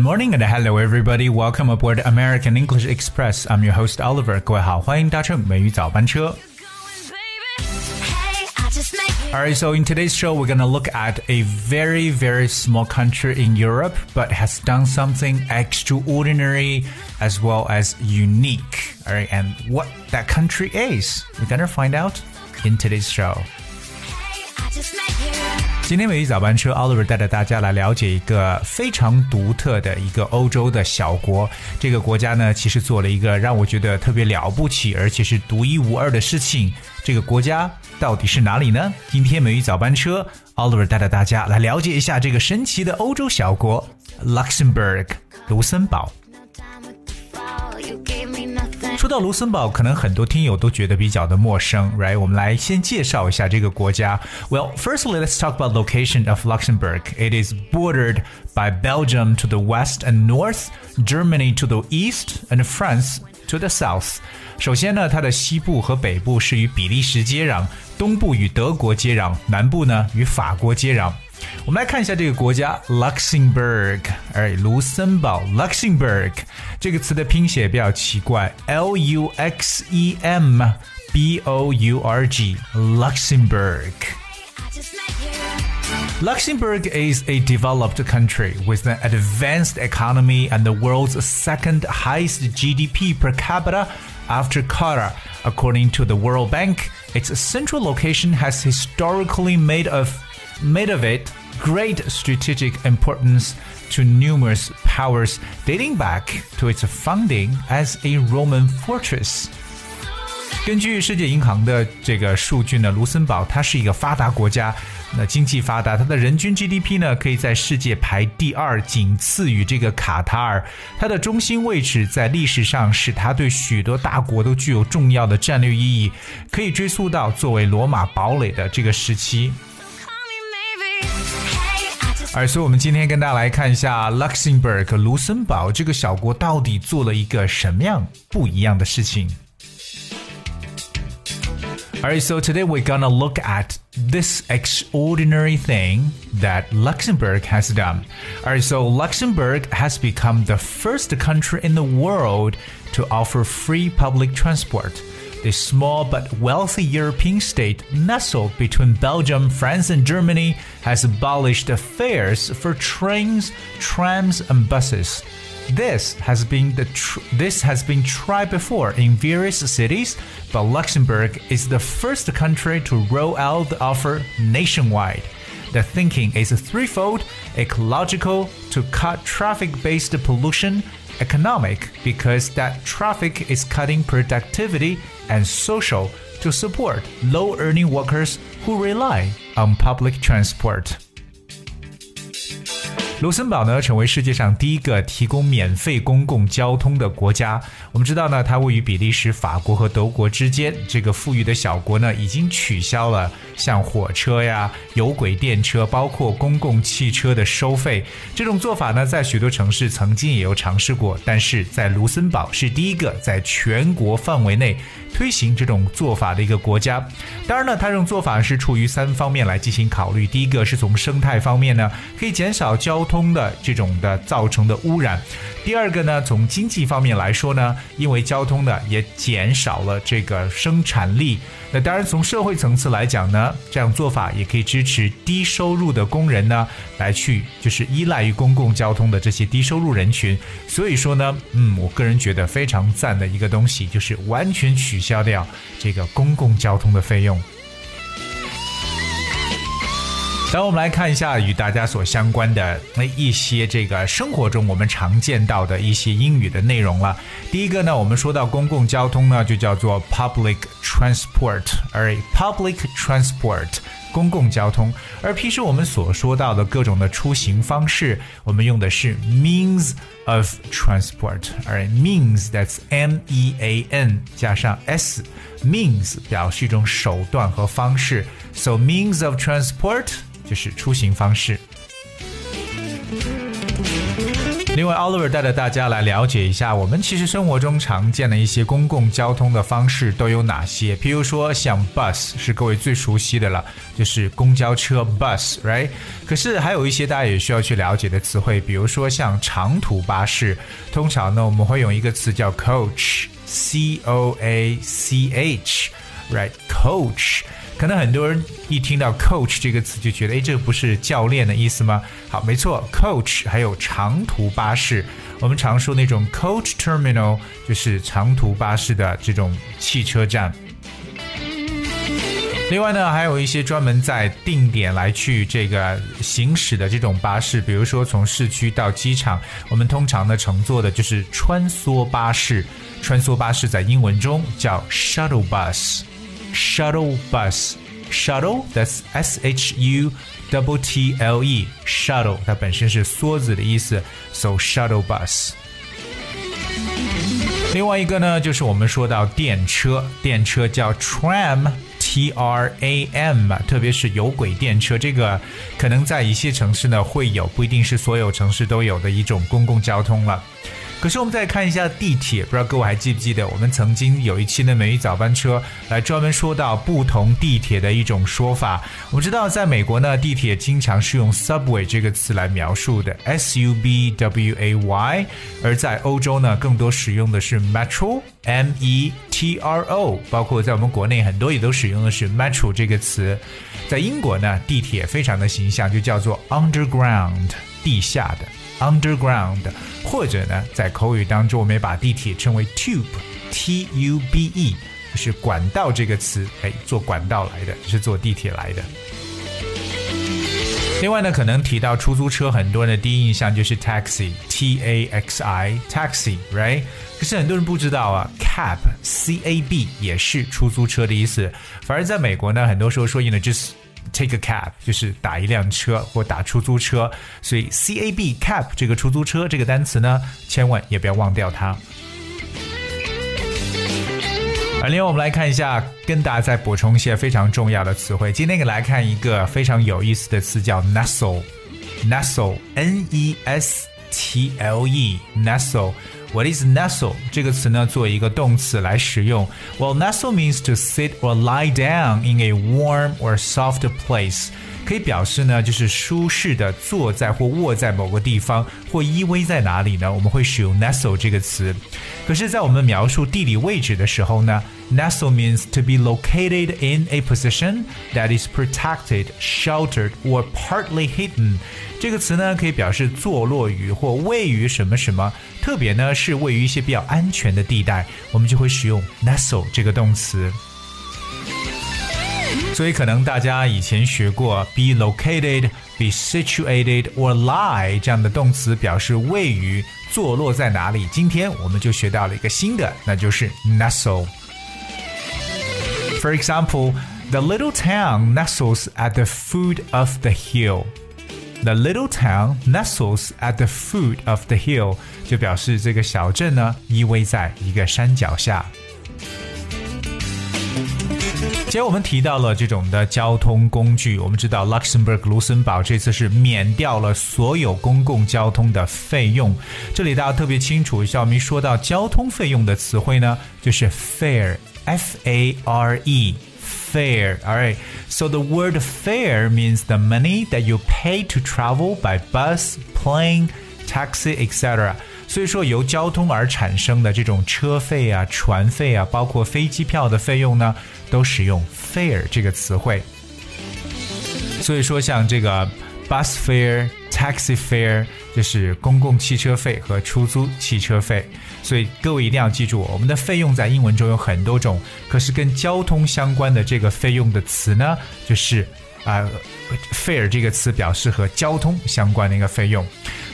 Good morning and hello everybody. Welcome aboard American English Express. I'm your host Oliver. 各位好，欢迎搭乘美语早班车。Alright, so in today's show, we're gonna look at a very, very small country in Europe, but has done something extraordinary as well as unique. Alright, and what that country is, we're gonna find out in today's show. 今天美语早班车，Oliver 带着大家来了解一个非常独特的一个欧洲的小国。这个国家呢，其实做了一个让我觉得特别了不起，而且是独一无二的事情。这个国家到底是哪里呢？今天美语早班车，Oliver 带着大家来了解一下这个神奇的欧洲小国 ——Luxembourg，卢森堡。说到卢森堡，可能很多听友都觉得比较的陌生，right？我们来先介绍一下这个国家。Well, firstly, let's talk about location of Luxembourg. It is bordered by Belgium to the west and north, Germany to the east, and France to the south. 首先呢，它的西部和北部是与比利时接壤，东部与德国接壤，南部呢与法国接壤。我们来看一下这个国家 Luxembourg，哎，卢森堡 Luxembourg 这个词的拼写比较奇怪，L U X E M B O U R G Luxembourg。Luxembourg is a developed country with an advanced economy and the world's second highest GDP per capita after Qatar. According to the World Bank, its central location has historically made of made of it great strategic importance to numerous powers dating back to its founding as a Roman fortress. 根据世界银行的这个数据呢，卢森堡它是一个发达国家，那经济发达，它的人均 GDP 呢可以在世界排第二，仅次于这个卡塔尔。它的中心位置在历史上使它对许多大国都具有重要的战略意义，可以追溯到作为罗马堡垒的这个时期。而所以，我们今天跟大家来看一下 Luxembourg 卢森堡这个小国到底做了一个什么样不一样的事情。Alright, so today we're gonna look at this extraordinary thing that Luxembourg has done. Alright, so Luxembourg has become the first country in the world to offer free public transport. The small but wealthy European state nestled between Belgium, France, and Germany has abolished fares for trains, trams, and buses. This has been the this has been tried before in various cities, but Luxembourg is the first country to roll out the offer nationwide. The thinking is threefold: ecological to cut traffic-based pollution, economic because that traffic is cutting productivity and social to support low earning workers who rely on public transport. 卢森堡呢，成为世界上第一个提供免费公共交通的国家。我们知道呢，它位于比利时、法国和德国之间。这个富裕的小国呢，已经取消了像火车呀、有轨电车，包括公共汽车的收费。这种做法呢，在许多城市曾经也有尝试过，但是在卢森堡是第一个在全国范围内推行这种做法的一个国家。当然呢，它这种做法是出于三方面来进行考虑。第一个是从生态方面呢，可以减少交 通的这种的造成的污染；第二个呢，从经济方面来说呢，因为交通呢也减少了这个生产力。那当然，从社会层次来讲呢，这样做法也可以支持低收入的工人呢来去就是依赖于公共交通的这些低收入人群。所以说呢，嗯，我个人觉得非常赞的一个东西，就是完全取消掉这个公共交通的费用。来，我们来看一下与大家所相关的那一些这个生活中我们常见到的一些英语的内容了。第一个呢，我们说到公共交通呢，就叫做 public transport，而 public transport 公共交通。而平时我们所说到的各种的出行方式，我们用的是 means of transport，而 means that's M E A N 加上 s，means 表示一种手段和方式，so means of transport。就是出行方式。另外，Oliver 带着大家来了解一下，我们其实生活中常见的一些公共交通的方式都有哪些。譬如说，像 bus 是各位最熟悉的了，就是公交车 bus，right？可是还有一些大家也需要去了解的词汇，比如说像长途巴士，通常呢我们会用一个词叫 coach，c o a c h，right？coach。可能很多人一听到 coach 这个词就觉得，哎，这不是教练的意思吗？好，没错，coach 还有长途巴士，我们常说那种 coach terminal 就是长途巴士的这种汽车站。另外呢，还有一些专门在定点来去这个行驶的这种巴士，比如说从市区到机场，我们通常呢乘坐的就是穿梭巴士。穿梭巴士在英文中叫 shuttle bus。Shuttle bus shuttle that's S H U double T L E shuttle 它本身是梭子的意思，so shuttle bus。另外一个呢，就是我们说到电车，电车叫 tram。T R A M，特别是有轨电车，这个可能在一些城市呢会有，不一定是所有城市都有的一种公共交通了。可是我们再看一下地铁，不知道各位还记不记得，我们曾经有一期的每日早班车来专门说到不同地铁的一种说法。我们知道，在美国呢，地铁经常是用 subway 这个词来描述的，S U B W A Y；而在欧洲呢，更多使用的是 metro，M E T R O。包括在我们国内，很多也都使用的是 metro 这个词。在英国呢，地铁非常的形象，就叫做 underground，地下的。underground，或者呢，在口语当中，我们也把地铁称为 tube，t u b e，是管道这个词，哎，坐管道来的，是坐地铁来的。另外呢，可能提到出租车，很多人的第一印象就是 taxi，t a x i，taxi，right？可是很多人不知道啊，cab，c a b 也是出租车的意思。反而在美国呢，很多时候说用的就是。Take a cab 就是打一辆车或打出租车，所以 C A B cab 这个出租车这个单词呢，千万也不要忘掉它。而另外我们来看一下，跟大家再补充一些非常重要的词汇。今天给来看一个非常有意思的词，叫 nestle，nestle，n e s t l e，nestle。What is nestle 这个词呢？作为一个动词来使用。Well, nestle means to sit or lie down in a warm or soft place， 可以表示呢，就是舒适的坐在或卧在某个地方，或依偎在哪里呢？我们会使用 nestle 这个词。可是，在我们描述地理位置的时候呢，nestle means to be located in a position that is protected, sheltered, or partly hidden。这个词呢，可以表示坐落于或位于什么什么，特别呢是位于一些比较安全的地带，我们就会使用 nestle 这个动词。所以可能大家以前学过 be located, be situated or lie 这样的动词，表示位于、坐落在哪里。今天我们就学到了一个新的，那就是 nestle。For example, the little town nestles at the foot of the hill. The little town nestles at the foot of the hill，就表示这个小镇呢依偎在一个山脚下。 既然我们提到了这种的交通工具，我们知道 Luxembourg 卢森堡这次是免掉了所有公共交通的费用。这里大家特别清楚一下，我们一说到交通费用的词汇呢，就是 fare，f a r e。fare. All right. So the word fare means the money that you pay to travel by bus, plane, taxi, etc. 所以说，由交通而产生的这种车费啊、船费啊，包括飞机票的费用呢，都使用 fare 这个词汇。所以说，像这个 bus fare、taxi fare 就是公共汽车费和出租汽车费。所以各位一定要记住，我们的费用在英文中有很多种，可是跟交通相关的这个费用的词呢，就是啊，fare 这个词表示和交通相关的一个费用。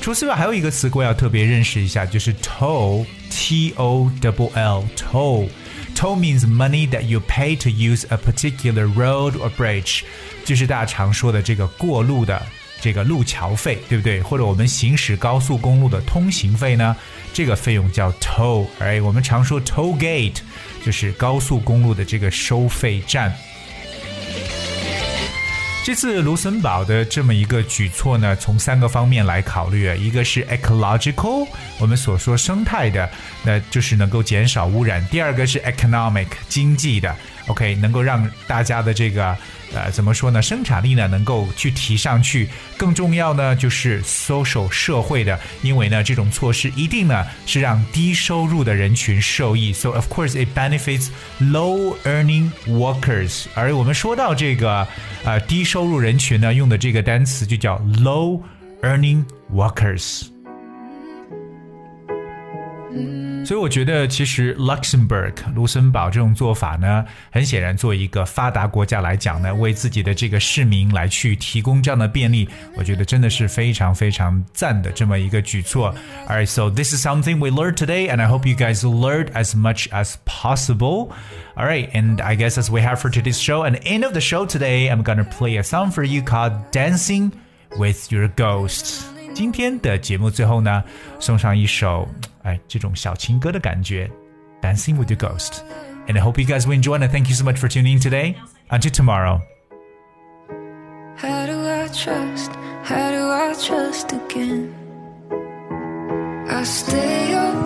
除此之外，还有一个词各位要特别认识一下，就是 toll，t o w l，toll。Toll means money that you pay to use a particular road or bridge，就是大家常说的这个过路的。这个路桥费，对不对？或者我们行驶高速公路的通行费呢？这个费用叫 toll，哎，我们常说 toll gate，就是高速公路的这个收费站。这次卢森堡的这么一个举措呢，从三个方面来考虑，一个是 ecological，我们所说生态的，那就是能够减少污染；第二个是 economic，经济的。，OK，能够让大家的这个。呃，怎么说呢？生产力呢能够去提上去，更重要呢就是 social 社会的，因为呢这种措施一定呢是让低收入的人群受益，so of course it benefits low earning workers。而我们说到这个呃低收入人群呢，用的这个单词就叫 low earning workers。所以我觉得，其实 Luxembourg 卢森堡这种做法呢，很显然，作为一个发达国家来讲呢，为自己的这个市民来去提供这样的便利，我觉得真的是非常非常赞的这么一个举措。Alright, so this is something we learned today, and I hope you guys learned as much as possible. Alright, and I guess as we have for today's show, and end of the show today, I'm gonna play a song for you called "Dancing with Your Ghost." 今天的节目最后呢，送上一首。 哎，这种小情歌的感觉，Dancing with your ghost. And I hope you guys will enjoy and thank you so much for tuning in today. Until tomorrow. How do I trust? How do I trust again? I stay up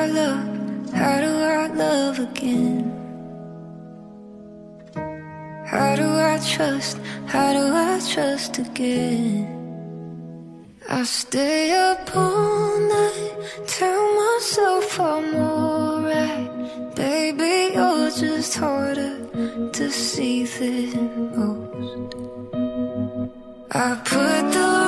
How do I love again? How do I trust? How do I trust again? I stay up all night, tell myself I'm alright. Baby, you're just harder to see than most. I put the